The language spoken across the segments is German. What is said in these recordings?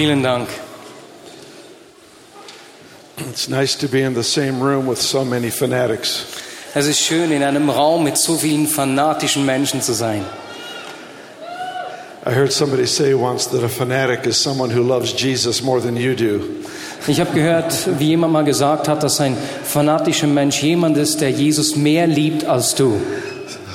Vielen Dank. It's nice to be in the same room with so many fanatics. Es ist schön, in einem Raum mit so vielen fanatischen Menschen zu sein. I heard somebody say once that a fanatic is someone who loves Jesus more than you do. Ich habe gehört, wie jemand mal gesagt hat, dass ein fanatischer Mensch jemand ist, der Jesus mehr liebt als du.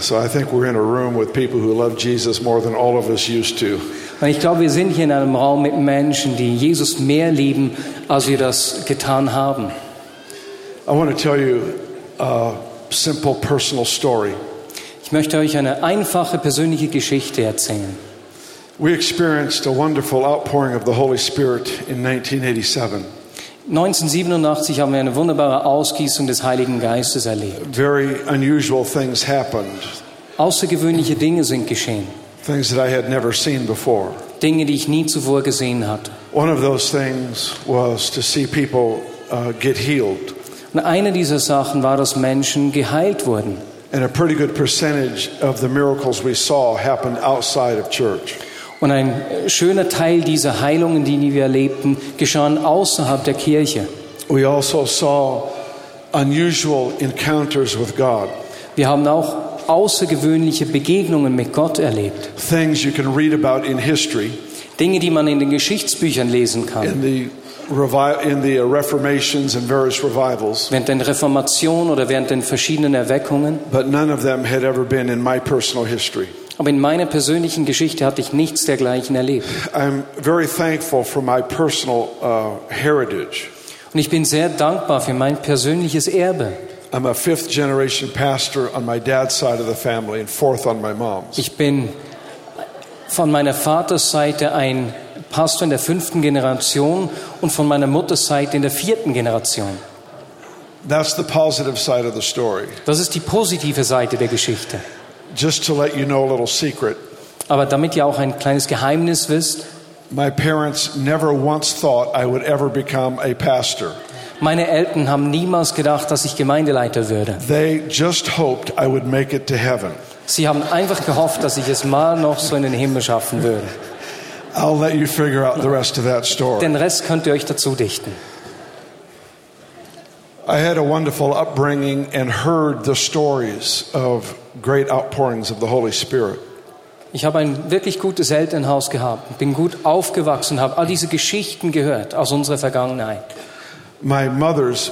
So I think we're in a room with people who love Jesus more than all of us used to. Und ich glaube, wir sind hier in einem Raum mit Menschen, die Jesus mehr lieben, als wir das getan haben. I want to tell you a simple personal story. Ich möchte euch eine einfache persönliche Geschichte erzählen. We experienced a wonderful outpouring of the Holy Spirit in 1987. 1987 haben wir eine wunderbare Ausgießung des Heiligen Geistes erlebt. Very unusual things happened, Außergewöhnliche Dinge sind geschehen. Things that I had never seen before. Dinge, die ich nie zuvor gesehen hatte. One of those things was to see people uh, get healed. Und eine dieser Sachen war, dass Menschen geheilt wurden. And a pretty good percentage of the miracles we saw happened outside of church. Und ein schöner Teil dieser Heilungen, die wir erlebten, geschahen außerhalb der Kirche. We also saw unusual encounters with God, Wir haben auch außergewöhnliche Begegnungen mit Gott erlebt. things you can read about in history, Dinge, die man in den Geschichtsbüchern lesen kann. in the, in the Reformations and various revivals, Während der Reformation oder während den verschiedenen Erweckungen. but none of them had ever been in my personal history. Aber in meiner persönlichen Geschichte hatte ich nichts dergleichen erlebt. I'm very thankful for my personal uh, heritage. Und ich bin sehr dankbar für mein persönliches Erbe. I'm a fifth generation pastor on my dad's side of the family and fourth on my mom's. Ich bin von meiner Vaterseite ein Pastor in der fünften Generation und von meiner Mutterseite in der vierten Generation. That's the positive side of the story. Das ist die positive Seite der Geschichte. Just to let you know a little secret, Aber damit ihr auch ein kleines Geheimnis wisst, my parents never once thought I would ever become a pastor. Meine Eltern haben niemals gedacht, dass ich Gemeindeleiter würde. They just hoped I would make it to heaven. Sie haben einfach gehofft, dass ich es mal noch so in den Himmel schaffen würde. I'll let you figure out the rest of that story. Den Rest könnt ihr euch dazu dichten. I had a wonderful upbringing and heard the stories of great outpourings of the Holy Spirit. Ich habe ein wirklich gutes Elternhaus gehabt, bin gut aufgewachsen, habe all diese Geschichten gehört aus unserer Vergangenheit. My mother's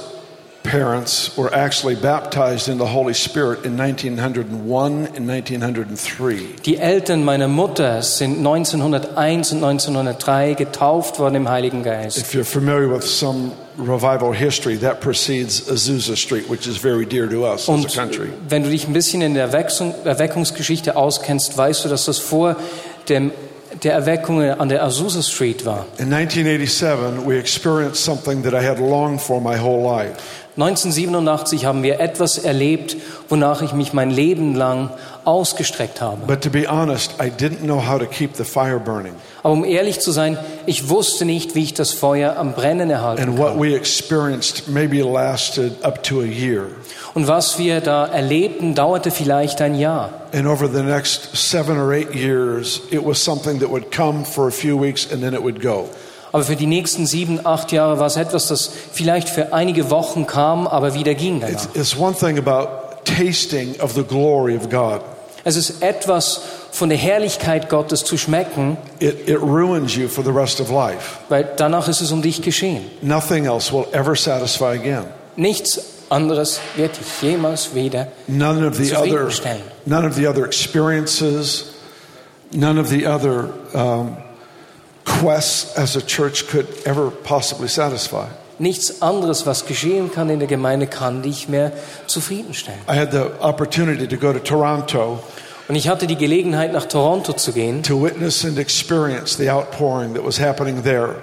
parents were actually baptized in the Holy Spirit in 1901 and 1903. Die Eltern meiner Mutter sind 1901 und 1903 getauft worden im Heiligen Geist. If you're familiar with some revival history, that precedes Azusa Street, which is very dear to us as Und a country. wenn du dich ein bisschen in der Erweckung, Erweckungsgeschichte auskennst, weißt du, dass das vor dem, der Erweckung an der Azusa Street war. In 1987, we experienced something that I had longed for my whole life. 1987 haben wir etwas erlebt, wonach ich mich mein Leben lang ausgestreckt habe. But to be honest, I didn't know how to keep the fire burning. Aber um ehrlich zu sein, ich wusste nicht, wie ich das Feuer am Brennen erhalten And what we experienced maybe lasted up to a year. Und was wir da erlebten, dauerte vielleicht ein Jahr. And over the next seven or eight years, it was something that would come for a few weeks and then it would go. Aber für die nächsten sieben, acht Jahre war es etwas, das vielleicht für einige Wochen kam, aber wieder ging danach. It's, it's one thing about tasting of the glory of God. Es ist etwas von der Herrlichkeit Gottes zu schmecken, It, it ruins you for the rest of life. weil danach ist es um dich geschehen. Nothing else will ever satisfy again. Nichts anderes wird dich jemals wieder None of the other, none of the other experiences, none of the other um, quests as a church could ever possibly satisfy. Nichts anderes, was geschehen kann in der Gemeinde, kann dich mehr zufriedenstellen. I had the opportunity to go to Toronto Und ich hatte die Gelegenheit, nach Toronto zu gehen, to witness and experience the outpouring that was happening there.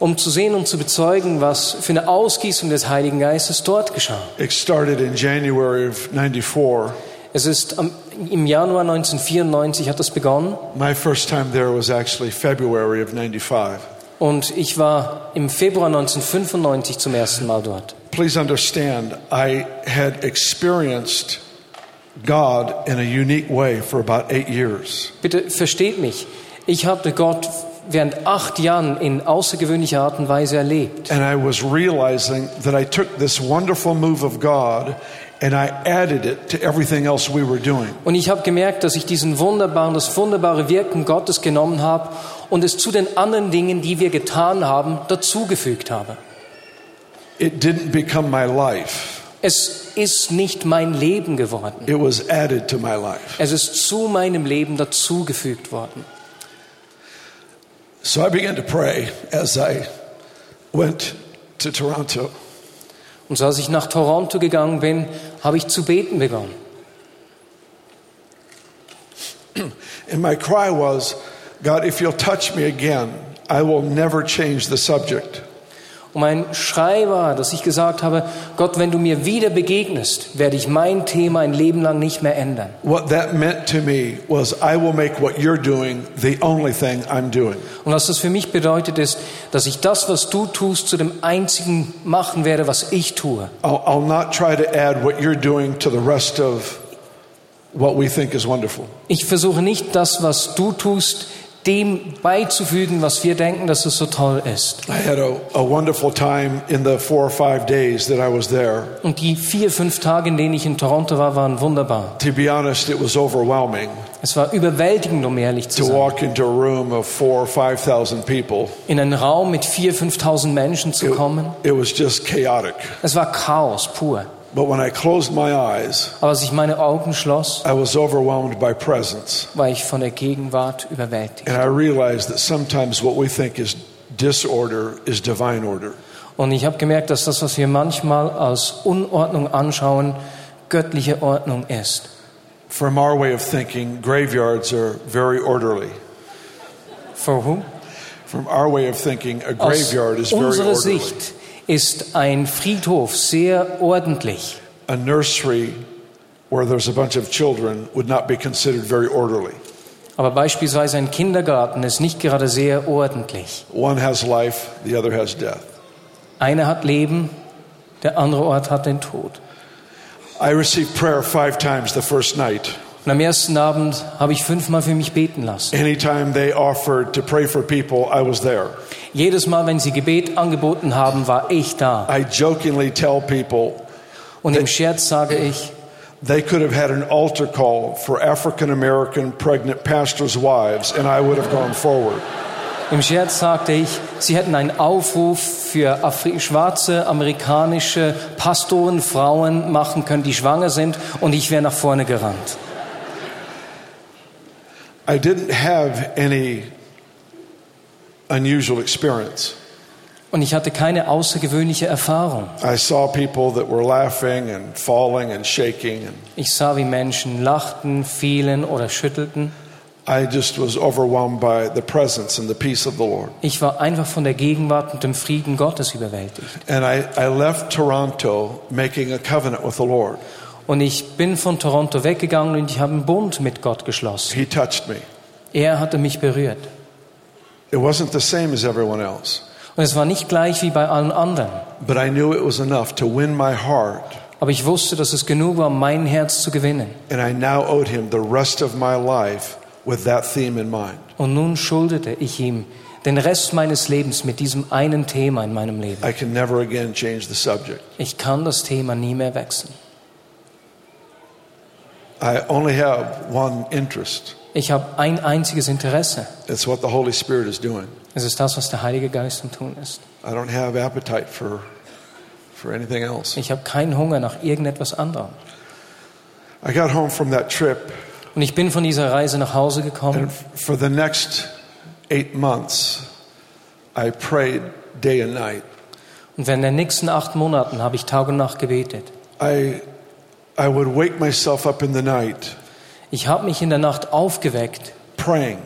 Um zu sehen und zu bezeugen, was für eine Ausgießung des Heiligen Geistes dort geschah. It started in January of 94. Es ist am, im Januar 1994 hat das begonnen My first time there was actually February of 95. und ich war im Februar 1995 zum ersten Mal dort. Please understand, I had experienced God in a unique way for about eight years. Bitte versteht mich. Ich hatte Gott während acht Jahren in außergewöhnlicher Art und Weise erlebt. And I was realizing that I took this wonderful move of God and I added it to everything else we were doing. Und ich habe gemerkt, dass ich diesen wunderbaren, das wunderbare Wirken Gottes genommen habe und es zu den anderen Dingen, die wir getan haben, dazugefügt habe. It didn't become my life. Es ist nicht mein Leben geworden. It was added to my life. Es ist zu meinem Leben dazugefügt worden. So I began to pray as I went to Toronto. Und so als ich nach Toronto gegangen bin, habe ich zu beten begonnen. And my cry was, God, if you'll touch me again, I will never change the subject. Und mein Schrei war, dass ich gesagt habe, Gott, wenn du mir wieder begegnest, werde ich mein Thema ein Leben lang nicht mehr ändern. What that meant to me was, I will make what you're doing the only thing I'm doing. Und was das für mich bedeutet, ist, dass ich das, was du tust, zu dem einzigen machen werde, was ich tue. I'll, I'll not try to add what you're doing to the rest of what we think is wonderful. Ich versuche nicht das, was du tust, dem beizufügen, was wir denken, dass es so toll ist. I had a, a wonderful time in the four or five days that I was there. Und die vier, fünf Tage, in denen ich in Toronto war, waren wunderbar. To be honest, it was overwhelming Es war überwältigend, um ehrlich zu to sein. walk into a room of four or five thousand people. In einen Raum mit vier, 5.000 Menschen zu It, kommen. it was just chaotic. Es war Chaos pur. But when I closed my eyes, Aber als ich meine Augen schloss, I was overwhelmed by presence. war ich von der Gegenwart überwältigt. And I realized that sometimes what we think is disorder is divine order. Und ich habe gemerkt, dass das, was wir manchmal als Unordnung anschauen, göttliche Ordnung ist. From our way of thinking, graveyards are very orderly. For whom? From our way of thinking, a Aus graveyard is very orderly. Sicht ist ein Friedhof sehr ordentlich. A nursery where there's a bunch of children would not be considered very orderly. Aber beispielsweise ein Kindergarten ist nicht gerade sehr ordentlich. One has life, the other has death. Einer hat Leben, der andere Ort hat den Tod. I received prayer five times the first night. Und am ersten Abend habe ich fünfmal für mich beten lassen. Anytime they offered to pray for people, I was there. Jedes Mal, wenn sie Gebet angeboten haben, war ich da. I jokingly tell people Und im Scherz sage ich, they could have had an altar call for African American pregnant pastors' wives, and I would have gone forward. im Scherz sagte ich, sie hätten einen Aufruf für Afri schwarze amerikanische Pastoren, Frauen machen können, die schwanger sind, und ich wäre nach vorne gerannt. I didn't have any unusual experience. Und ich hatte keine außergewöhnliche Erfahrung. I saw people that were laughing and falling and Ich sah, wie Menschen lachten, fielen oder schüttelten. I just was overwhelmed by the presence and the peace of the Lord. Ich war einfach von der Gegenwart und dem Frieden Gottes überwältigt. And I, I left Toronto making a covenant with the Lord. Und ich bin von Toronto weggegangen und ich habe einen Bund mit Gott geschlossen. He touched me. Er hatte mich berührt. It wasn't the same as everyone else, Und es war nicht gleich wie bei allen anderen. but I knew it was enough to win my heart. Aber ich wusste, dass es genug war, mein Herz zu gewinnen. And I now owed him the rest of my life with that theme in mind. Und nun schuldete ich ihm den Rest meines Lebens mit diesem einen Thema in meinem Leben. I can never again change the subject. Ich kann das Thema nie mehr wechseln. I only have one interest. Ich habe ein einziges Interesse. It's what the Holy Spirit is doing. Es ist das, was der Heilige Geist am tun ist. I don't have appetite for, for anything else. Ich habe keinen Hunger nach irgendetwas anderem. I got home from that trip, Und ich bin von dieser Reise nach Hause and gekommen for the next eight months, I prayed day and night. und während der nächsten acht Monaten habe ich Tag und Nacht gebetet. I, I would wake myself up in the night Ich habe mich in der Nacht aufgeweckt, praying.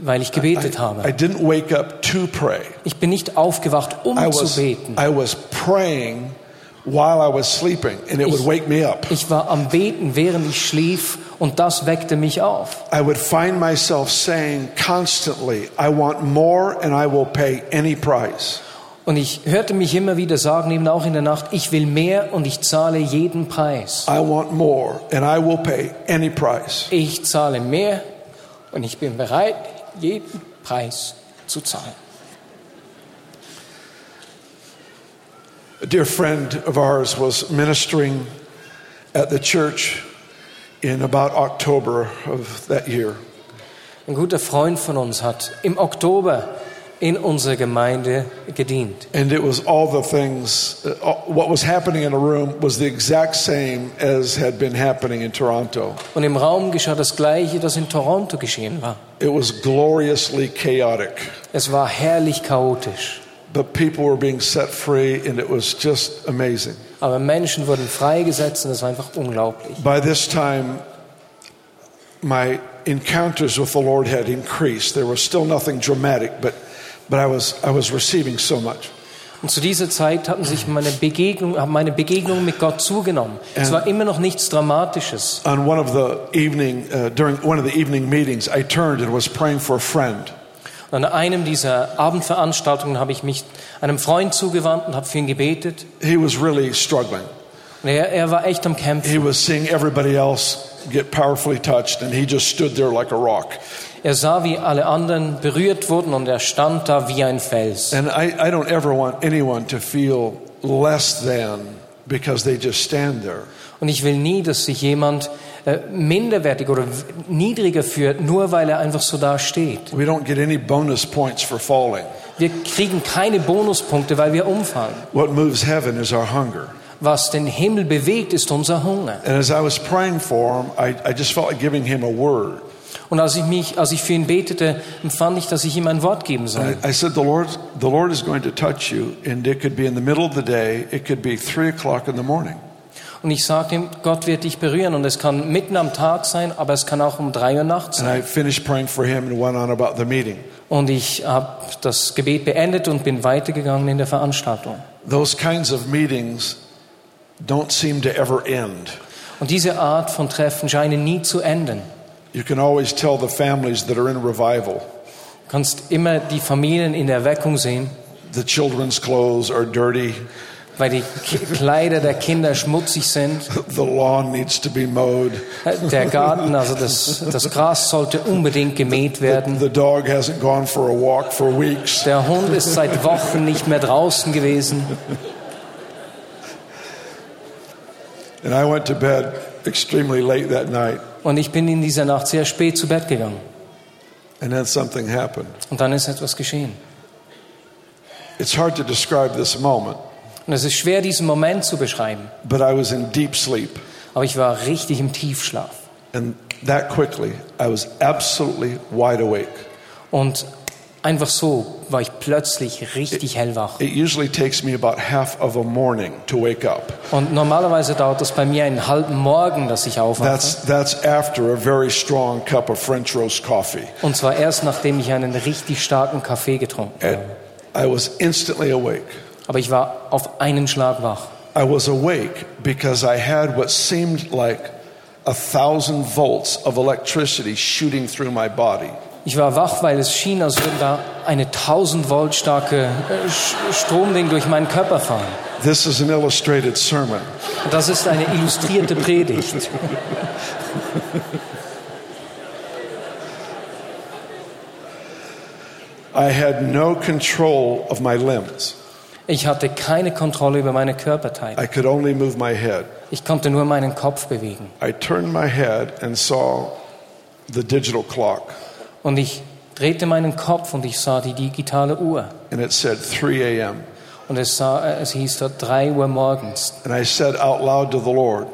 weil ich gebetet I, habe. I didn't wake up to pray. Ich bin nicht aufgewacht, um I zu was, beten. I was praying while I was sleeping, and it would wake me up. Ich war am Beten, während ich schlief, und das weckte mich auf. I would find myself saying constantly, I want more and I will pay any price. Und ich hörte mich immer wieder sagen, eben auch in der Nacht, ich will mehr und ich zahle jeden Preis. I want more and I will pay any price. Ich zahle mehr und ich bin bereit, jeden Preis zu zahlen. A dear friend of ours was ministering at the church in about October of that year. Ein guter Freund von uns hat im Oktober in unserer Gemeinde gedient. And it was all the things, uh, what was happening in a room was the exact same as had been happening in Toronto. Und im Raum geschah das Gleiche, das in Toronto geschehen war. It was gloriously chaotic, Es war herrlich chaotisch. but people were being set free, and it was just amazing. Aber Menschen wurden freigesetzt und es war einfach unglaublich. By this time, my encounters with the Lord had increased. There was still nothing dramatic, but, but I, was, I was receiving so much. Und zu dieser Zeit hatten sich meine Begegnung, haben meine Begegnungen mit Gott zugenommen. Es war immer noch nichts Dramatisches. On one of the evening, uh, during one of the evening meetings, I turned and was praying for a friend. Und an einem dieser Abendveranstaltungen habe ich mich einem Freund zugewandt und habe für ihn gebetet. He was really struggling. Er, er war echt am Kämpfen. He was seeing everybody else get powerfully touched, and he just stood there like a rock. Er sah, wie alle anderen berührt wurden und er stand da wie ein Fels. And I, I don't ever want anyone to feel less than because they just stand there. Und ich will nie, dass sich jemand äh, minderwertig oder niedriger fühlt, nur weil er einfach so da steht. We don't get any bonus points for falling. Wir kriegen keine Bonuspunkte, weil wir umfallen. What moves heaven is our hunger. Was den Himmel bewegt, ist unser Hunger. And as I was praying for him, I, I just felt like giving him a word. Und als ich, mich, als ich für ihn betete, empfand ich, dass ich ihm ein Wort geben soll. I, said, the Lord, the Lord is going to touch you, and it could be in the middle of the day, it could be three o'clock in the morning. Und ich sagte ihm, Gott wird dich berühren. Und es kann mitten am Tag sein, aber es kann auch um drei Uhr nachts And sein. I finished praying for him and went on about the meeting. Und ich habe das Gebet beendet und bin weitergegangen in der Veranstaltung. Those kinds of meetings don't seem to ever end. Und diese Art von Treffen scheinen nie zu enden. You can always tell the families that are in revival. Du kannst immer die Familien in der Erweckung sehen, The children's clothes are dirty. weil die Kleider der Kinder schmutzig sind. The lawn needs to be mowed. Der Garten, also das, das Gras sollte unbedingt gemäht werden. The dog hasn't gone for a walk for weeks. Der Hund ist seit Wochen nicht mehr draußen gewesen. And I went to bed extremely late that night. Und ich bin in dieser Nacht sehr spät zu Bett gegangen. And then something happened. Und dann ist etwas geschehen. It's hard to describe this moment, Und es ist schwer, diesen Moment zu beschreiben. but I was in deep sleep. Aber ich war richtig im Tiefschlaf. And that quickly, I was absolutely wide awake. Und einfach so war ich plötzlich richtig hellwach. It usually takes me about half of a morning to wake up. Und normalerweise dauert es bei mir einen halben Morgen, dass ich aufwache. That's, that's after a very strong cup of French roast coffee. Und zwar erst nachdem ich einen richtig starken Kaffee getrunken And habe. I was instantly awake. Aber ich war auf einen Schlag wach. I was awake because I had what seemed like a thousand volts of electricity shooting through my body. Ich war wach, weil es schien, als würde da eine 1000 Volt starke äh, Stromding durch meinen Körper fahren. This is an illustrated sermon. Das ist eine illustrierte Predigt. I had no control of my limbs. Ich hatte keine Kontrolle über meine Körperteile. I could only move my head. Ich konnte nur meinen Kopf bewegen. I turned my head and saw the digital clock, Und ich drehte meinen Kopf und ich sah die digitale Uhr. and it said 3 a.m. Und es, sah, äh, es hieß dort 3 Uhr morgens. And I said out loud to the Lord,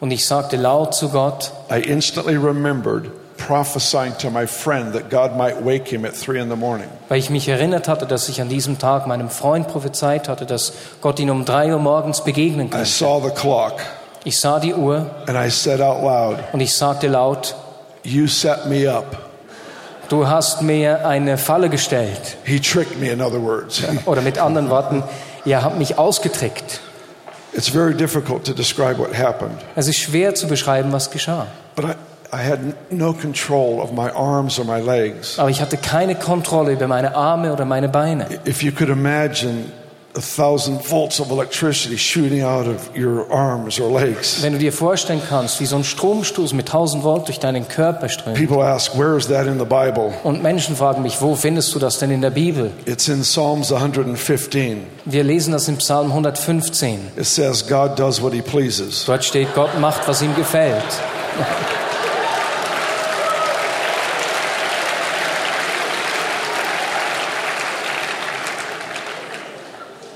Und ich sagte laut zu Gott, I instantly remembered prophesying to my friend that God might wake him at 3 in the morning. weil ich mich erinnert hatte, dass ich an diesem Tag meinem Freund prophezeit hatte, dass Gott ihn um 3 Uhr morgens begegnen I könnte. saw the clock, Ich sah die Uhr and I said out loud, und ich sagte laut, You set me up. Du hast mir eine Falle gestellt. He tricked me, in other words. Oder mit anderen Worten, ihr habt mich ausgetrickt. It's very difficult to describe what happened, Es ist schwer zu beschreiben, was geschah. but I, I had no control of my arms or my legs. Aber ich hatte keine Kontrolle über meine Arme oder meine Beine. If you could imagine Wenn du dir vorstellen kannst, wie so ein Stromstoß mit 1000 Volt durch deinen Körper strömt. People ask, where is that in the Bible? Und Menschen fragen mich, wo findest du das denn in der Bibel? It's in Psalms 115. Wir lesen das im Psalm 115. It says, God does what he pleases. Dort steht, Gott macht, was ihm gefällt.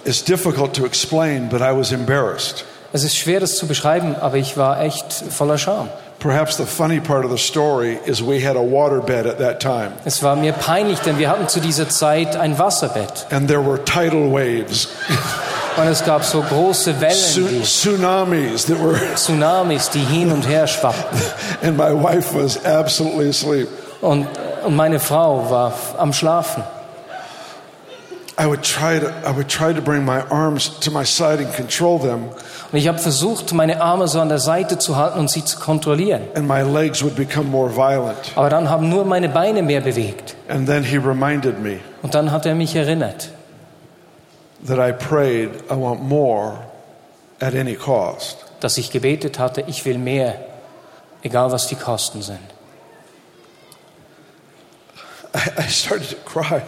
It's difficult to explain, but I was embarrassed. Es ist schwer, das zu beschreiben, aber ich war echt voller Scham. Perhaps the funny part of the story is we had a waterbed at that time, Es war mir peinlich, denn wir hatten zu dieser Zeit ein Wasserbett. and there were tidal waves, Und es gab so große Wellen, tsunamis that were, Tsunamis, die hin und her schwappten. and my wife was absolutely asleep. Und, und meine Frau war am Schlafen. I would try to, I would try to bring my arms to my side and control them, Und ich habe versucht, meine Arme so an der Seite zu halten und sie zu kontrollieren. and my legs would become more violent. Aber dann haben nur meine Beine mehr bewegt. And then he reminded me Und dann hat er mich erinnert, that I prayed, I want more at any cost. dass ich gebetet hatte, ich will mehr, egal was die Kosten sind. I, I started to cry.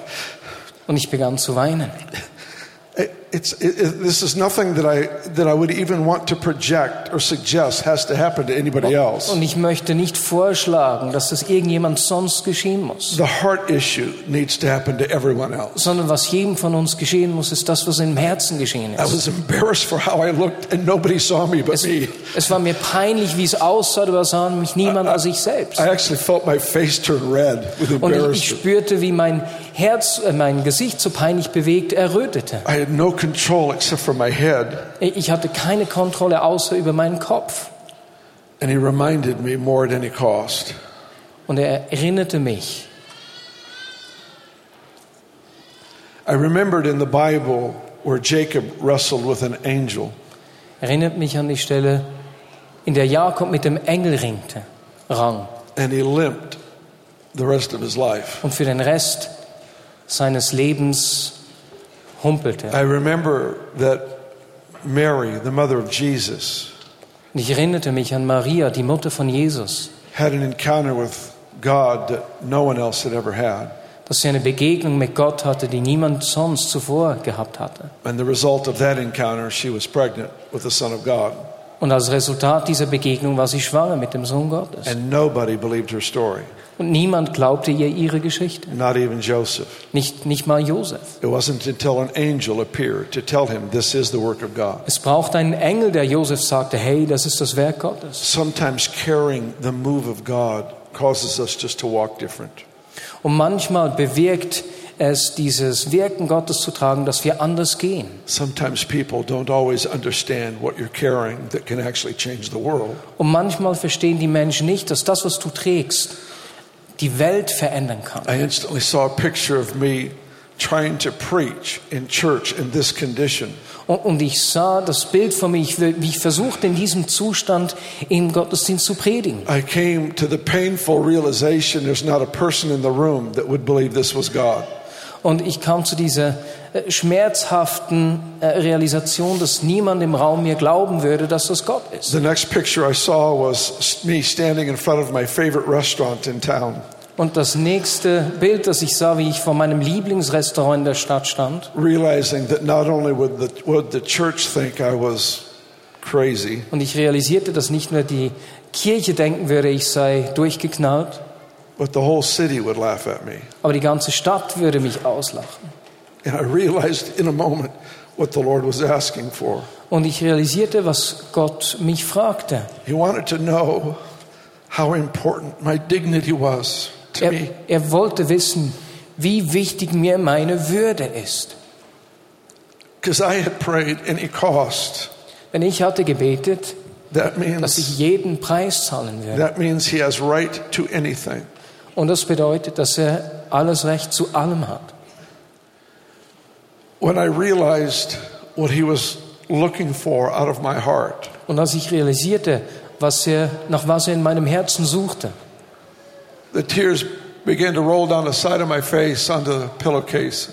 Und ich begann zu weinen. It- It's, it, this is nothing that I, that I would even want to project or suggest has to happen to anybody else. Und ich möchte nicht vorschlagen, dass das irgendjemand sonst geschehen muss. The heart issue needs to happen to everyone else. Sondern was jedem von uns geschehen muss, ist das, was im Herzen geschehen I ist. was embarrassed for how I looked, and nobody saw me but Es, me. es war mir peinlich, wie es aussah, aber sah mich niemand als ich selbst. I actually felt my face turn red with Und ich, ich embarrassment. spürte, wie mein Herz, äh, mein Gesicht so peinlich bewegt errötete. I had no control except for my head. Ich hatte keine Kontrolle außer über meinen Kopf. And he reminded me more at any cost. Und er erinnerte mich. I remembered in the Bible where Jacob wrestled with an angel. Erinnert mich an die Stelle, in der Jakob mit dem Engel ringte, rang. and he limped the rest of his life. Und für den Rest seines Lebens humpelte. I remember that Mary, the mother of Jesus, ich erinnerte mich an Maria, die Mutter von Jesus, had an encounter with God that no one else had ever had. dass sie eine Begegnung mit Gott hatte, die niemand sonst zuvor gehabt hatte. And the result of that encounter, she was pregnant with the Son of God. Und als Resultat dieser Begegnung war sie schwanger mit dem Sohn Gottes. And nobody believed her story, Und niemand glaubte ihr ihre Geschichte. not even Joseph. Nicht, nicht mal Josef. It wasn't until an angel appeared to tell him this is the work of God. Es braucht einen Engel, der Josef sagte, hey, das ist das Werk Gottes. Sometimes carrying the move of God causes us just to walk different. Und manchmal bewirkt es, dieses Wirken Gottes zu tragen, dass wir anders gehen. Sometimes people don't always understand what you're carrying that can actually change the world. Und manchmal verstehen die Menschen nicht, dass das, was du trägst, die Welt verändern kann. I instantly saw a picture of me trying to preach in church in this condition. Und, ich sah das Bild von mir, wie ich versuchte, in diesem Zustand im Gottesdienst zu predigen. I came to the painful realization there's not a person in the room that would believe this was God. Und ich kam zu dieser schmerzhaften äh, Realisation, dass niemand im Raum mir glauben würde, dass das Gott ist. The next picture I saw was me standing in front of my favorite restaurant in town, Und das nächste Bild, das ich sah, wie ich vor meinem Lieblingsrestaurant in der Stadt stand realizing that not only would the, would the church think I was crazy, und ich realisierte, dass nicht nur die Kirche denken würde, ich sei durchgeknallt, but the whole city would laugh at me. aber die ganze Stadt würde mich auslachen. And I realized in a moment what the Lord was asking for. Und ich realisierte, was Gott mich fragte. He wanted to know how important my dignity was to Er, me. er wollte wissen, wie wichtig mir meine Würde ist. Because I had prayed any cost. Denn ich hatte gebetet, That dass means ich jeden Preis zahlen würde. that means he has right to anything. Und das bedeutet, dass er alles Recht zu allem hat. When I realized what he was looking for out of my heart, Und als ich realisierte, was er, nach was er in meinem Herzen suchte, the tears began to roll down the side of my face onto the pillowcase.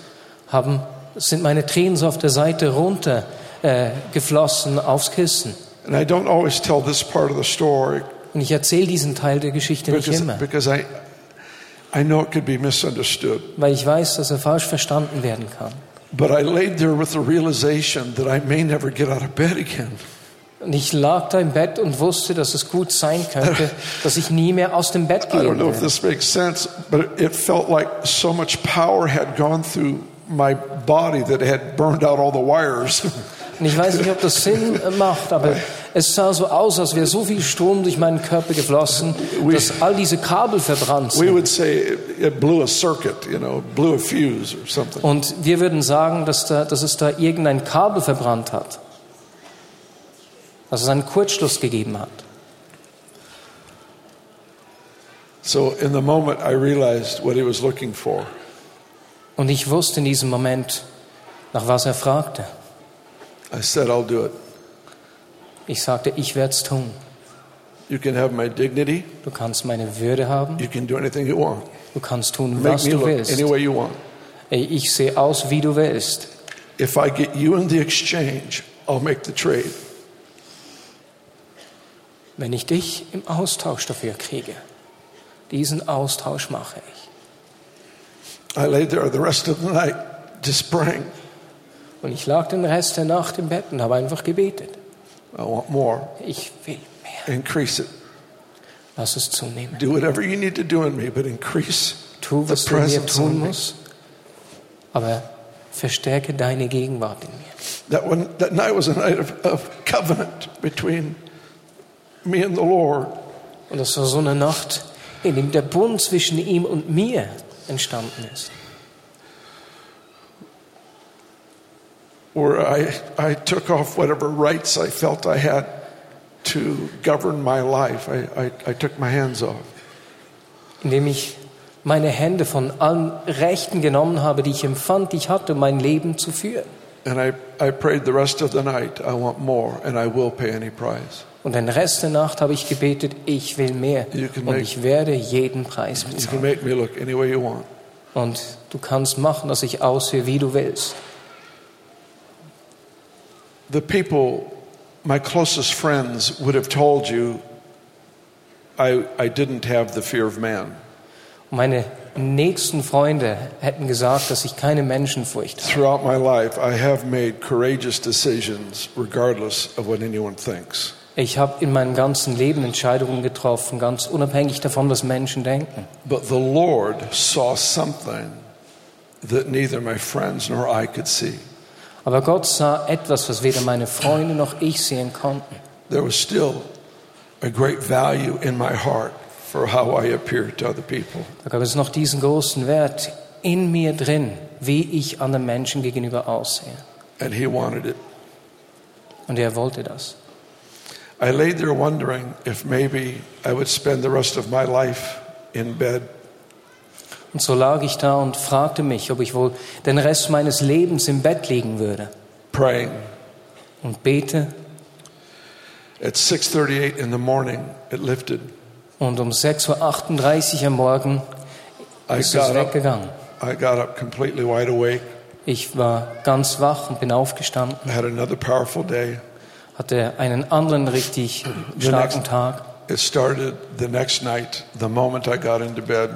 haben sind meine Tränen so auf der Seite runter äh, geflossen aufs Kissen. And I don't always tell this part of the story Und ich erzähle diesen Teil der Geschichte nicht because, immer, because I, I know it could be misunderstood. weil ich weiß, dass er falsch verstanden werden kann. But I laid there with the realization that I may never get out of bed again. Und ich lag da im Bett und wusste, dass es gut sein könnte, dass ich nie mehr aus dem Bett I don't gehen know if this makes sense, but it felt like so much power had gone through my body that it had burned out all the wires. Und ich weiß nicht, ob das Sinn macht, aber es sah so aus, als wäre so viel Strom durch meinen Körper geflossen, dass all diese Kabel verbrannt we sind. would say it, it blew a circuit, you know, blew a fuse or something. Und wir würden sagen, dass, da, dass es da irgendein Kabel verbrannt hat. Dass es einen Kurzschluss gegeben hat. So in the moment, I realized what he was looking for. Und ich wusste in diesem Moment, nach was er fragte. I said, I'll do it. Ich sagte, ich werde es tun. You can have my dignity. Du kannst meine Würde haben. You can do anything you want. Du kannst tun, Make was me du look willst. any way you want. Ich sehe aus, wie du willst. If I get you in the exchange, I'll make the trade. Wenn ich dich im Austausch dafür kriege. Diesen Austausch mache ich. I lay there the rest of the night just praying. Und ich lag den Rest der Nacht im Bett und habe einfach gebetet. I want more. Ich will mehr. Increase it. Lass es zunehmen. Do whatever you need to do in me, but increase Tu, was the du mir tun musst. Aber verstärke deine Gegenwart in mir. That, one, that night was a night of, of covenant between me and the Lord. Und das war so eine Nacht, in dem der Bund zwischen ihm und mir entstanden ist. Where I, I took off whatever rights I felt I had to govern my life. I, I, I took my hands off. In dem ich meine Hände von allen Rechten genommen habe, die ich empfand, die ich hatte, um mein Leben zu führen. And I, I prayed the rest of the night, I want more, and I will pay any price. Und den Rest der Nacht habe ich gebetet, ich will mehr. Und make- ich werde jeden Preis You can bezahlen. make me look any way you want. Und du kannst machen, dass ich aussehe, wie du willst. The people, my closest friends, would have told you I, I didn't have the fear of man. Meine nächsten Freunde hätten gesagt, dass ich keine Menschenfurcht habe. Throughout my life, I have made courageous decisions regardless of what anyone thinks. Ich habe in meinem ganzen Leben Entscheidungen getroffen, ganz unabhängig davon, was Menschen denken. But the Lord saw something that neither my friends nor I could see. Aber Gott sah etwas, was weder meine Freunde noch ich sehen konnten. There was still a great value in my heart for how I appeared to other people. Da gab es noch diesen großen Wert in mir drin, wie ich anderen Menschen gegenüber aussehe. And He wanted it. Und er wollte das. I lay there wondering if maybe I would spend the rest of my life in bed Und so lag ich da und fragte mich, ob ich wohl den Rest meines Lebens im Bett liegen würde praying. und bete. At 6:38 in the morning, it lifted. Und um 6.38 Uhr am Morgen I ist es got up. weggegangen. I got up completely wide awake. Ich war ganz wach und bin aufgestanden, I had another powerful day. hatte einen anderen richtig starken Tag. It started the next night, the moment I got into bed,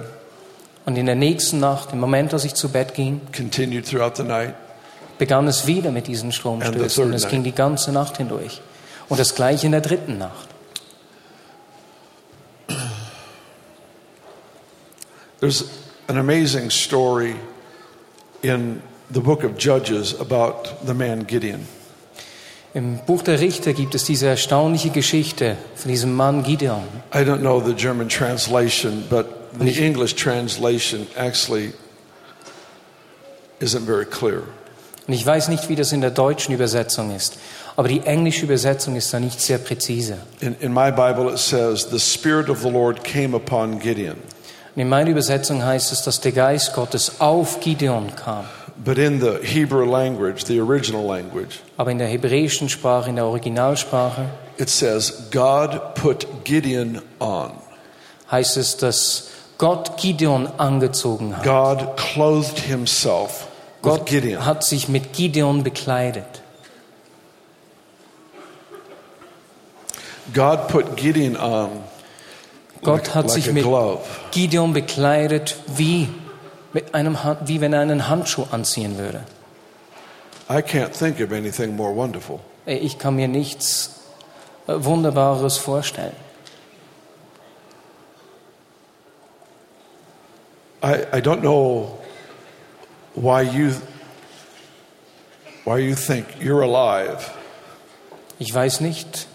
Und in der nächsten Nacht, im Moment, als ich zu Bett ging, continued throughout the night. begann es wieder mit diesen Stromstößen. Und es night. ging die ganze Nacht hindurch. Und das gleiche in der dritten Nacht. There's an amazing story in the book of Judges about the man Gideon. Im Buch der Richter gibt es diese erstaunliche Geschichte von diesem Mann Gideon. I don't know the German translation, but the English translation actually isn't very clear. Und ich weiß nicht, wie das in der deutschen Übersetzung ist, aber die englische Übersetzung ist da nicht sehr präzise. In, in my Bible, it says, The Spirit of the Lord came upon Gideon. Und in meiner Übersetzung heißt es, dass der Geist Gottes auf Gideon kam. But in the Hebrew language, the original language, Aber in der hebräischen Sprache, in der Originalsprache, it says, God put Gideon on. heißt es, dass Gott Gideon angezogen hat. God clothed himself with Gott Gideon. hat sich mit Gideon bekleidet. God put Gideon on Gott like, hat sich mit glove. Gideon bekleidet, wie, mit einem, wie wenn er einen Handschuh anziehen würde. I can't think of anything more wonderful. Ich kann mir nichts äh, Wunderbares vorstellen. I, I don't know why you why you think you're alive, Ich weiß nicht,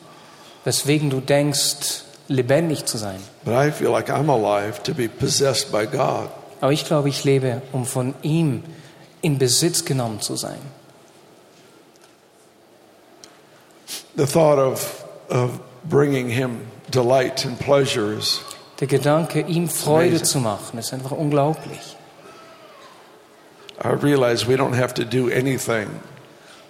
weswegen du denkst, lebendig zu sein. but I feel like I'm alive to be possessed by God. Aber ich glaube, ich lebe, um von ihm in Besitz genommen zu sein. The thought of of bringing him delight and pleasures Der Gedanke, ihm Freude zu machen, ist einfach unglaublich. I realize we don't have to do anything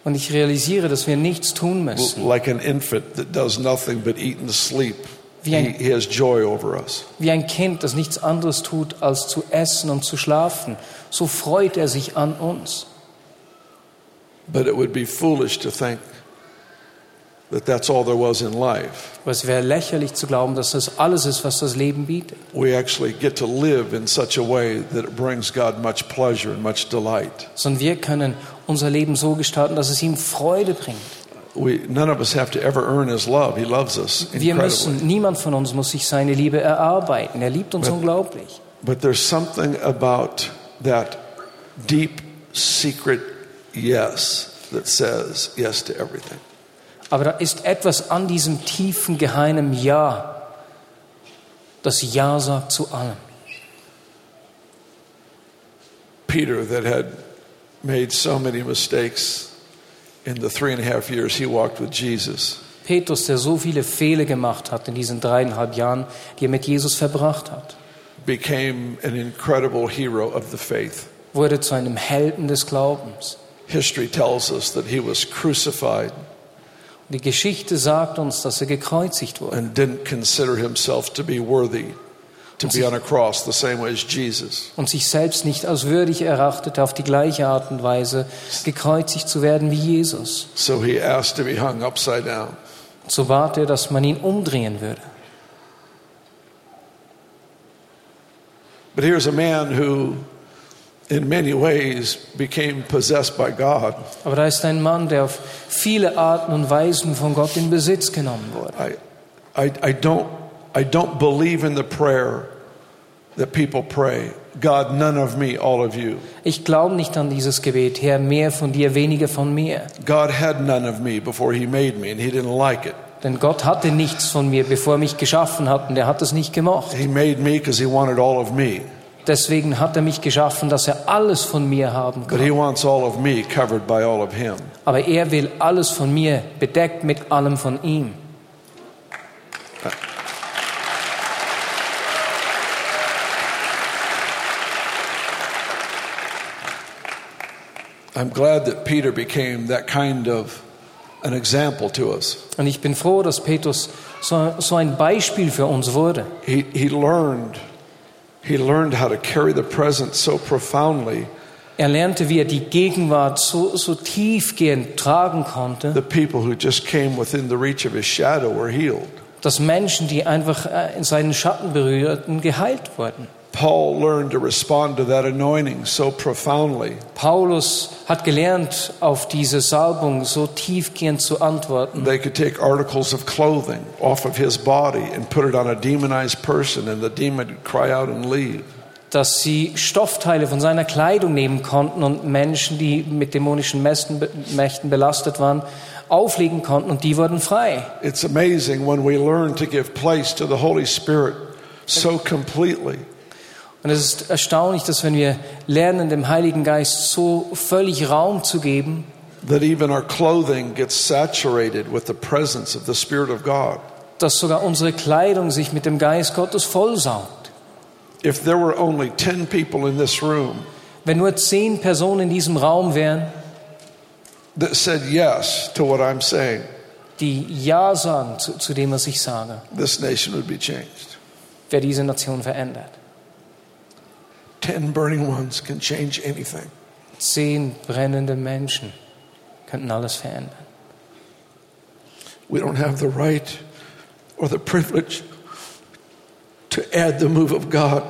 Und ich realisiere, dass wir nichts tun müssen. like an infant that does nothing but eat and sleep. Wie He, ein- he has joy over us. Wie ein Kind, das nichts anderes tut, als zu essen und zu schlafen. So freut er sich an uns. But it would be foolish to think that that's all there was in life. Es wäre lächerlich zu glauben, dass das alles ist, was das Leben bietet. We actually get to live in such a way that it brings God much pleasure and much delight. Sondern wir können unser Leben so gestalten, dass es ihm Freude bringt. We, none of us have to ever earn His love. He loves us Wir müssen, niemand von uns muss sich seine Liebe erarbeiten. Er liebt uns unglaublich. But there's something about that deep, secret yes that says yes to everything. Aber da ist etwas an diesem tiefen, geheimen Ja, das Ja sagt zu allem. Peter, that had made so many mistakes in the three and a half years he walked with Jesus, Petrus, der so viele Fehler gemacht hat in diesen dreieinhalb Jahren, die er mit Jesus verbracht hat, became an incredible hero of the faith. wurde zu einem Helden des Glaubens. History tells us that he was crucified Die Geschichte sagt uns, dass er gekreuzigt wurde and didn't consider himself to be worthy to be on a cross the same way as Jesus. und sich selbst nicht als würdig erachtete, auf die gleiche Art und Weise gekreuzigt zu werden wie Jesus. So he asked to be hung upside down. So bat er, dass man ihn umdrehen würde. But here's a man who, in many ways, became possessed by God. Aber da ist ein Mann, der auf viele Arten und Weisen von Gott in Besitz genommen wurde. I, I, I, don't, I don't believe in the prayer that people pray God, none of me, all of you. Ich glaube nicht an dieses Gebet, Herr, mehr von dir, weniger von mir. God had none of me before he made me, and he didn't like it. Denn Gott hatte nichts von mir, bevor er mich geschaffen hat, und er hat es nicht gemocht. He made me because he wanted all of me. Deswegen hat er mich geschaffen, dass er alles von mir haben kann. Aber er will alles von mir, bedeckt mit allem von ihm. I'm glad that Peter became that kind of an example to us. Und ich bin froh, dass Petrus so, so ein Beispiel für uns wurde. He, he learned he learned how to carry the presence so profoundly Er lernte, wie er die Gegenwart so, so tiefgehend tragen konnte, the people who just came within the reach of his shadow were healed. dass Menschen, die einfach äh, in seinen Schatten berührten, geheilt wurden. Paul learned to respond to that anointing so profoundly Paulus hat gelernt, auf diese Salbung so tiefgehend zu antworten, they could take articles of clothing off of his body and put it on a demonized person and the demon would cry out and leave. dass sie Stoffteile von seiner Kleidung nehmen konnten und Menschen, die mit dämonischen Mächten, belastet waren, auflegen konnten und die wurden frei. It's amazing when we learn to give place to the Holy Spirit so completely Und es ist erstaunlich, dass wenn wir lernen, dem Heiligen Geist so völlig Raum zu geben, that even our clothing gets saturated with the presence of the Spirit of God. dass sogar unsere Kleidung sich mit dem Geist Gottes vollsaugt. If there were only 10 people in this room Wenn nur zehn Personen in diesem Raum wären, that said yes to what I'm saying, die Ja sagen zu, zu dem, was ich sage, this nation would be changed. wäre diese Nation verändert. 10 burning ones can change anything. Zehn brennende Menschen könnten alles verändern. We don't have the right or the privilege to add the move of God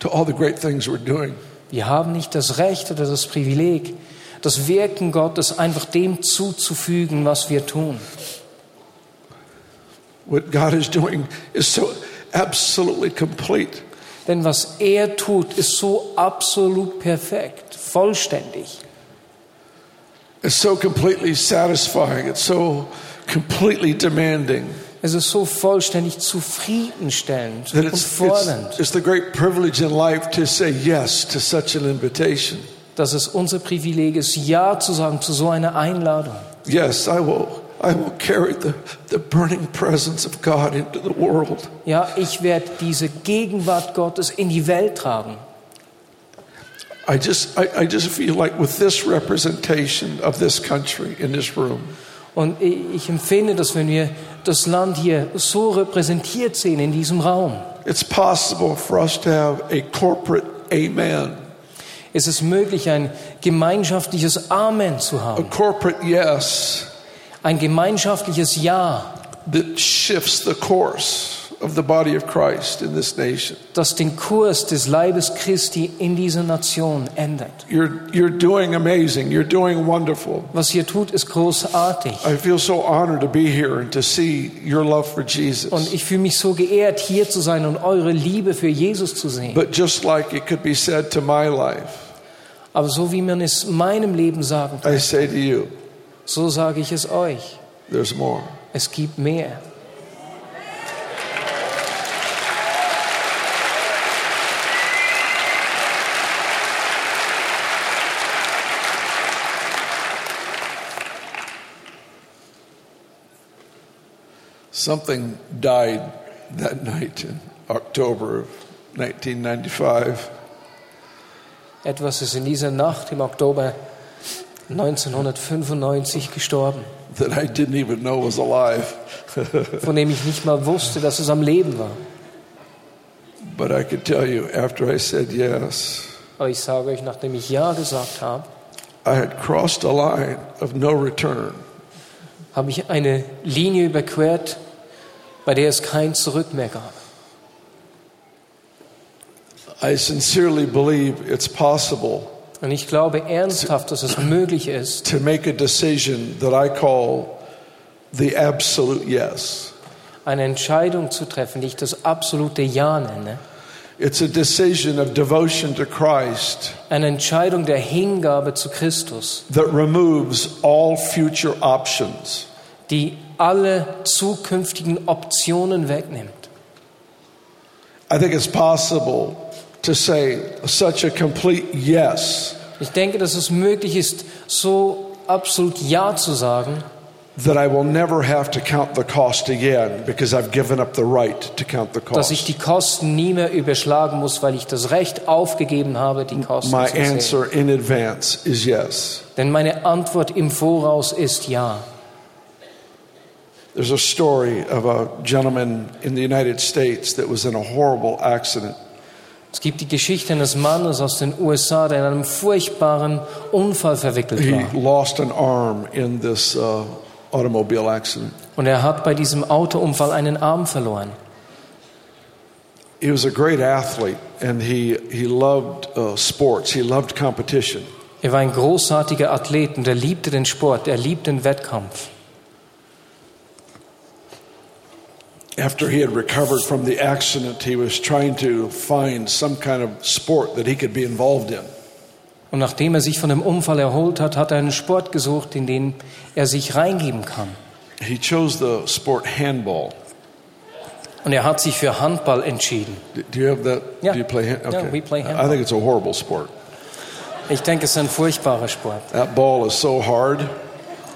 to all the great things we're doing. Wir haben nicht das Recht oder das Privileg, das Wirken Gottes einfach dem zuzufügen, was wir tun. What God is doing is so absolutely complete. Denn was er tut, ist so absolut perfekt, vollständig. It's so completely satisfying. It's so completely demanding. Es ist so vollständig zufriedenstellend That und fordernd, it's, it's the great privilege in life to say yes to such an invitation. dass es unser Privileg ist, Ja zu sagen zu so einer Einladung. Yes, I will. I will carry the, the burning presence of God into the world. Ja, ich werde diese Gegenwart Gottes in die Welt tragen. I just, I, I just feel like with this representation of this country in this room, Und ich empfinde, dass wenn wir das Land hier so repräsentiert sehen in diesem Raum, it's possible for us to have a corporate amen, ist es möglich, ein gemeinschaftliches Amen zu a haben, corporate yes ein gemeinschaftliches Ja, that shifts the course of the body of Christ in this nation. das den Kurs des Leibes Christi in dieser Nation ändert. You're, you're doing amazing. You're doing wonderful. Was ihr tut, ist großartig. I feel so honored to be here and to see your love for Und Jesus. ich fühle mich so geehrt, hier zu sein und eure Liebe für Jesus zu sehen. But just like it could be said to my life, Aber so wie man es meinem Leben sagen kann, I say to you, so sage ich es euch. there's more. Es gibt mehr. Something died that night in October of 1995. Etwas ist in dieser Nacht im Oktober 1995 gestorben, that I didn't even know was alive. von dem ich nicht mal wusste, dass es am Leben war. but I could tell you, after I said yes, Aber ich sage euch, nachdem ich Ja gesagt habe, I had crossed a line of no return. habe ich eine Linie überquert, bei der es kein Zurück mehr gab. I sincerely believe it's possible Und ich glaube ernsthaft, dass es möglich ist, to make a decision that I call the absolute yes. eine Entscheidung zu treffen, die ich das absolute Ja nenne. It's a decision of devotion to Christ Eine Entscheidung der Hingabe zu Christus, that removes all future options. die alle zukünftigen Optionen wegnimmt. I think it's possible to say such a complete yes Ich denke, dass es möglich ist, so absolut Ja zu sagen, that I will never have to count the cost again because I've given up the right to count the dass ich cost. die Kosten nie mehr überschlagen muss, weil ich das Recht aufgegeben habe, die Kosten My zu sehen. answer in advance is yes. Denn meine Antwort im Voraus ist Ja. There's a story of a gentleman in the United States that was in a horrible accident. Es gibt die Geschichte eines Mannes aus den USA, der in einem furchtbaren Unfall verwickelt He war. lost an arm in this uh, automobile accident. Und er hat bei diesem Autounfall einen Arm verloren. He was a great athlete and he, he loved uh, sports, he loved competition. Er war ein großartiger Athlet und er liebte den Sport, er liebte den Wettkampf. After he had recovered from the accident, he was trying to find some kind of sport that he could be involved in. Und nachdem er sich von dem Unfall erholt hat, hat er einen Sport gesucht, in den er sich reingeben kann. He chose the sport handball. Und er hat sich für Handball entschieden. Do you have that? Yeah. Do you play hand? Yeah, we play I handball. think it's a horrible sport. Ich denke, es ist ein furchtbarer Sport. That ball is so hard,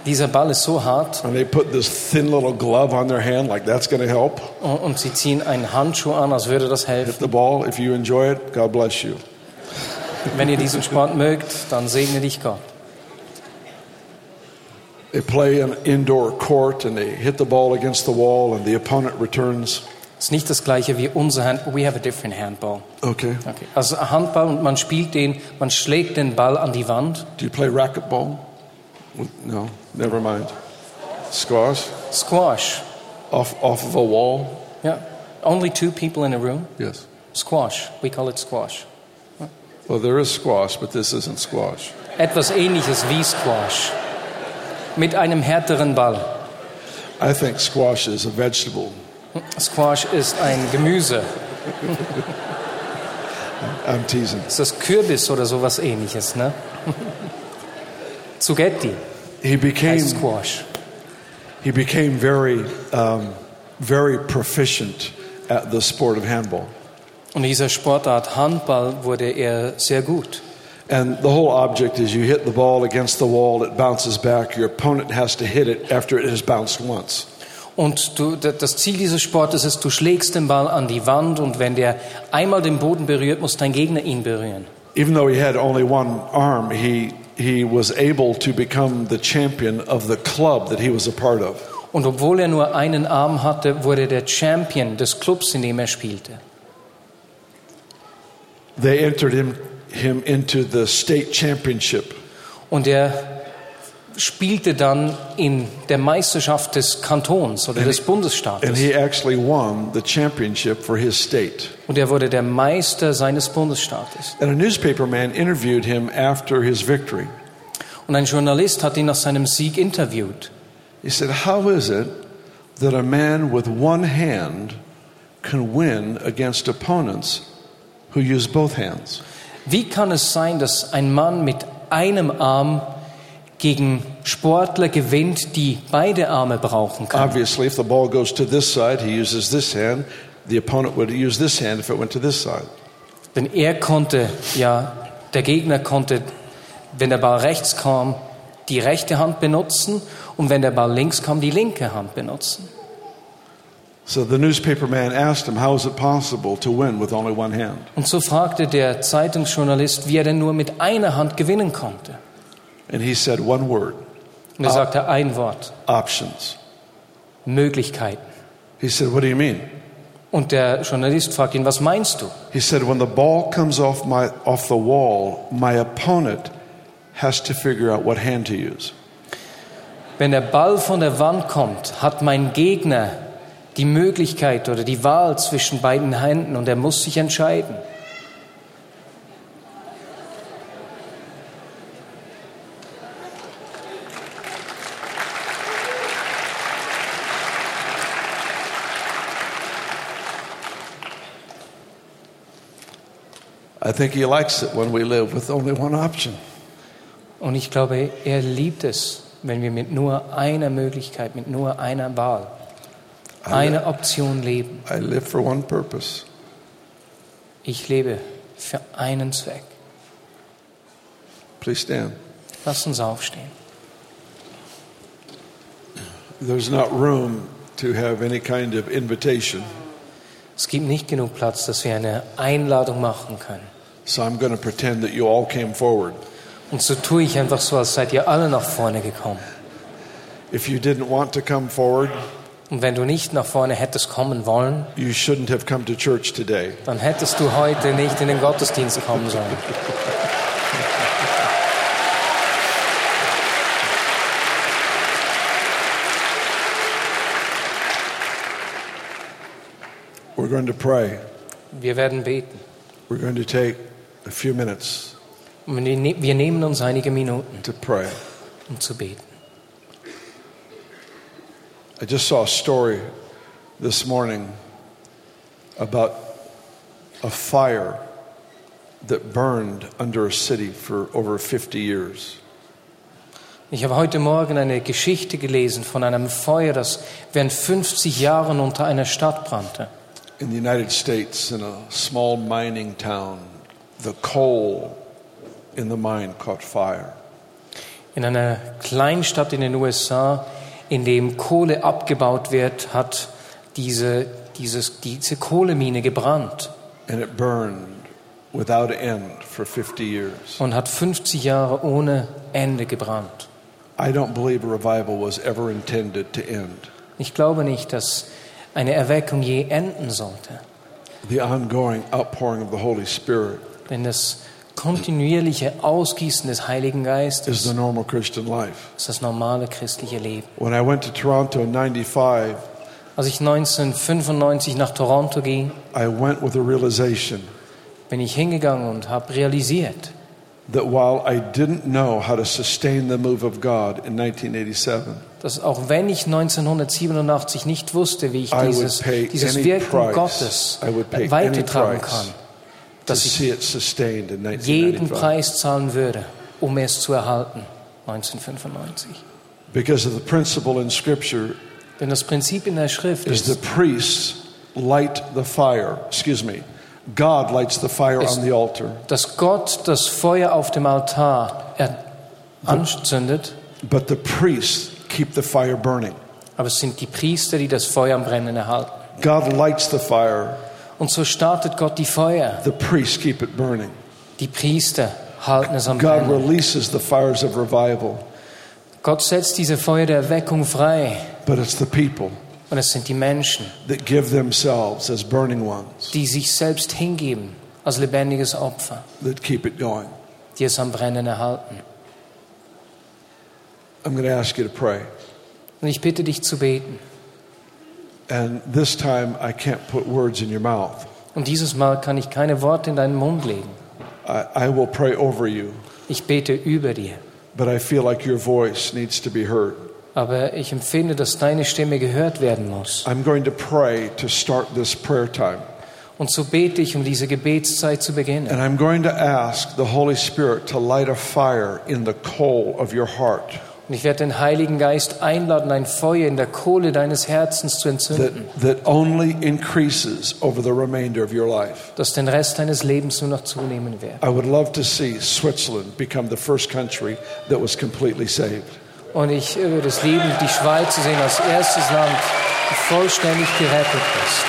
Dieser Ball ist so hart and they put this thin little glove on their hand, like that's going to help. und, sie ziehen einen Handschuh an, als würde das helfen. Hit the ball. If you enjoy it, God bless you. Wenn ihr diesen Sport mögt, dann segne dich Gott. They play an indoor court, and they hit the ball against the wall, and the opponent returns. Ist nicht das gleiche wie unser Handball. We have a different handball. Okay. Okay. Also Handball und man spielt den, man schlägt den Ball an die Wand. Do you play racquetball? No, never mind. Squash? Squash. Off, off of a wall? Yeah. Only two people in a room. Yes. Squash. We call it squash. Well, there is squash, but this isn't squash. Etwas ähnliches wie Squash. Mit einem härteren Ball. I think squash is a vegetable. Squash ist ein Gemüse. I'm teasing. Ist das Kürbis oder sowas ähnliches, ne? Zugetti He became heißt Squash. he became very um, very proficient at the sport of handball. Und dieser Sportart Handball wurde er sehr gut. And the whole object is you hit the ball against the wall, it bounces back. Your opponent has to hit it after it has bounced once. Und du, das Ziel dieses Sportes ist, du schlägst den Ball an die Wand und wenn der einmal den Boden berührt, muss dein Gegner ihn berühren. Even though he had only one arm, he he was able to become the champion of the club that he was a part of. Und obwohl er nur einen Arm hatte, wurde er der Champion des Clubs, in dem er spielte. They entered him him into the state championship. Und er spielte dann in der Meisterschaft des Kantons oder des And Bundesstaates. his state. Und er wurde der Meister seines Bundesstaates. Und ein Journalist hat ihn nach seinem Sieg interviewt. He said, How is it that a man with one hand can win against opponents who use both hands? Wie kann es sein, dass ein Mann mit einem Arm gegen Sportler gewinnt, die beide Arme brauchen kann? Obviously, if the ball goes to this side, he uses this hand. The opponent would use this hand if it went to this side. Denn er konnte, ja, der Gegner konnte, wenn der Ball rechts kam, die rechte Hand benutzen und wenn der Ball links kam, die linke Hand benutzen. So the newspaperman asked him, How is it possible to win with only one hand? Und so fragte der Zeitungsjournalist, wie er denn nur mit einer Hand gewinnen konnte. And he said one word Und er sagte ein Wort, options. Möglichkeiten. He said, What do you mean? Und der Journalist fragt ihn, was meinst du? He said, When the ball comes off, my, off the wall, my opponent has to figure out what hand to use. Wenn der Ball von der Wand kommt, hat mein Gegner die Möglichkeit oder die Wahl zwischen beiden Händen und er muss sich entscheiden. I think he likes it when we live with only one option. Und ich glaube, er liebt es, wenn wir mit nur einer Möglichkeit, mit nur einer Wahl, einer Option leben. I live for one purpose. Ich lebe für einen Zweck. Please stand. Lass uns aufstehen. There's not room to have any kind of invitation, Es gibt nicht genug Platz, dass wir eine Einladung machen können. So I'm going to pretend that you all came forward. Und so tue ich einfach so, als seid ihr alle nach vorne gekommen. If you didn't want to come forward, Und wenn du nicht nach vorne hättest kommen wollen, you shouldn't have come to church today. dann hättest du heute nicht in den Gottesdienst kommen sollen. We're going to pray. Wir werden beten. We're going to take a few minutes Und wir ne- wir nehmen uns einige Minuten, to pray. um zu beten. I just saw a story this morning about a fire that burned under a city for over 50 years. Ich habe heute Morgen eine Geschichte gelesen von einem Feuer, das während 50 Jahren unter einer Stadt brannte. In the United States, in a small mining town, the coal in the mine caught fire. In einer Kleinstadt in den USA, in dem Kohle abgebaut wird, hat diese, dieses, diese Kohlemine gebrannt And it burned without end for 50 years. und hat 50 Jahre ohne Ende gebrannt. I don't believe a revival was ever intended to end. Ich glaube nicht, dass eine Erweckung je enden sollte. The ongoing outpouring of the Holy Spirit Denn das kontinuierliche Ausgießen des Heiligen is Geistes the normal Christian life. ist das normale christliche Leben. When I went to Toronto in 95, Als ich 1995 nach Toronto ging, I went with a realization bin ich hingegangen und habe realisiert, that while I didn't know how to sustain the move of God in 1987, dass auch wenn ich 1987 nicht wusste, wie ich I would dieses, pay dieses any Wirken price. Gottes I would pay any weitertragen price kann, dass ich see it sustained in jeden Preis zahlen würde, um es zu erhalten, 1995. Because of the principle in Scripture Denn das Prinzip in der Schrift is the ist, priests light the fire. Excuse me. God lights the fire on the altar, dass Gott das Feuer auf dem Altar er- anzündet, but the priests keep the fire burning. aber es sind die Priester, die das Feuer am Brennen erhalten. God lights the fire, Und so startet Gott die Feuer. the priests keep it burning. Die Priester halten es am God Brennen. releases the fires of revival, Gott setzt diese Feuer der Erweckung frei. but it's the people Und es sind die Menschen, that give themselves as burning ones die sich selbst hingeben als lebendiges Opfer, that keep it going. die es am Brennen erhalten. I'm going to ask you to pray. Und ich bitte dich zu beten. And this time, I can't put words in your mouth. Und dieses Mal kann ich keine Worte in deinen Mund legen. I, I will pray over you, Ich bete über dir. but I feel like your voice needs to be heard. Aber ich empfinde, dass deine Stimme gehört werden muss. I'm going to pray to start this prayer time. Und so bete ich, um diese Gebetszeit zu beginnen. And I'm going to ask the Holy Spirit to light a fire in the coal of your heart Und ich werde den Heiligen Geist einladen, ein Feuer in der Kohle deines Herzens zu entzünden, that only increases over the remainder of your life. das den Rest deines Lebens nur noch zunehmen wird. I would love to see Switzerland become the first country that was completely saved. Und ich würde es lieben, die Schweiz zu sehen als erstes Land, das vollständig gerettet ist.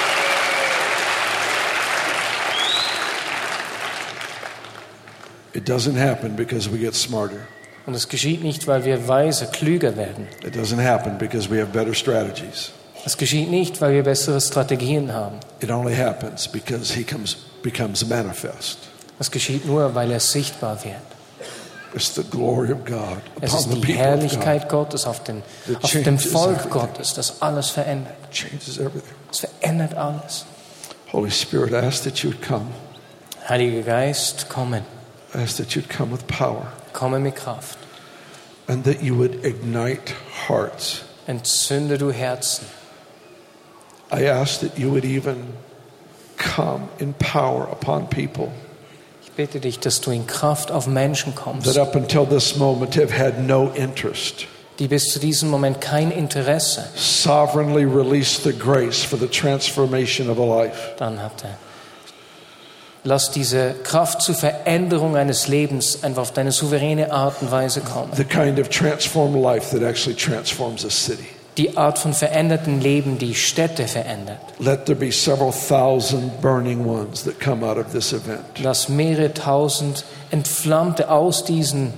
It doesn't happen because we get smarter. Und es geschieht nicht, weil wir weiser, klüger werden. It doesn't happen because we have better strategies. Es geschieht nicht, weil wir bessere Strategien haben. It only happens because he comes, becomes manifest. Es geschieht nur, weil er sichtbar wird. It's the glory of God Es ist die Herrlichkeit Gottes auf, den, auf dem Volk everything. Gottes, das alles verändert. God. Changes everything. Es verändert alles. Holy Spirit, I ask that you would come. Heiliger Geist, komme, I ask that you'd come with power komme mit Kraft. and that you would ignite hearts. Entzünde du Herzen. I ask that you would even come in power upon people Ich bitte dich, dass du in Kraft auf Menschen kommst, that up until this moment have had no interest. die bis zu diesem Moment kein Interesse Sovereignly release the grace for the transformation of a life. dann hatte. Lass diese Kraft zur Veränderung eines Lebens einfach auf deine souveräne Art und Weise kommen. The kind of transformed life that actually transforms a city. Die Art von veränderten Leben, die Städte verändert. Let there be several thousand burning ones that come out of this event. Lass mehrere tausend Entflammte aus diesen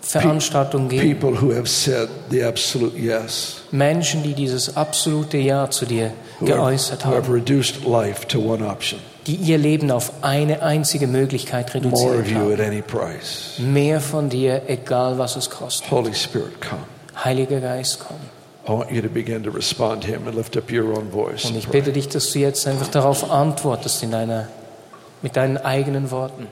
Veranstaltungen gehen. People who have said the absolute yes, Menschen, die dieses absolute Ja zu dir who geäußert who have haben, reduced life to one option die ihr Leben auf eine einzige Möglichkeit reduziert haben. Mehr von dir, egal was es kostet. Holy Spirit, come. Heiliger Geist, komm. I want you to begin to respond to Him and lift up your own voice. Und ich bitte dich, dass du jetzt einfach darauf antwortest in deiner, mit deinen eigenen Worten.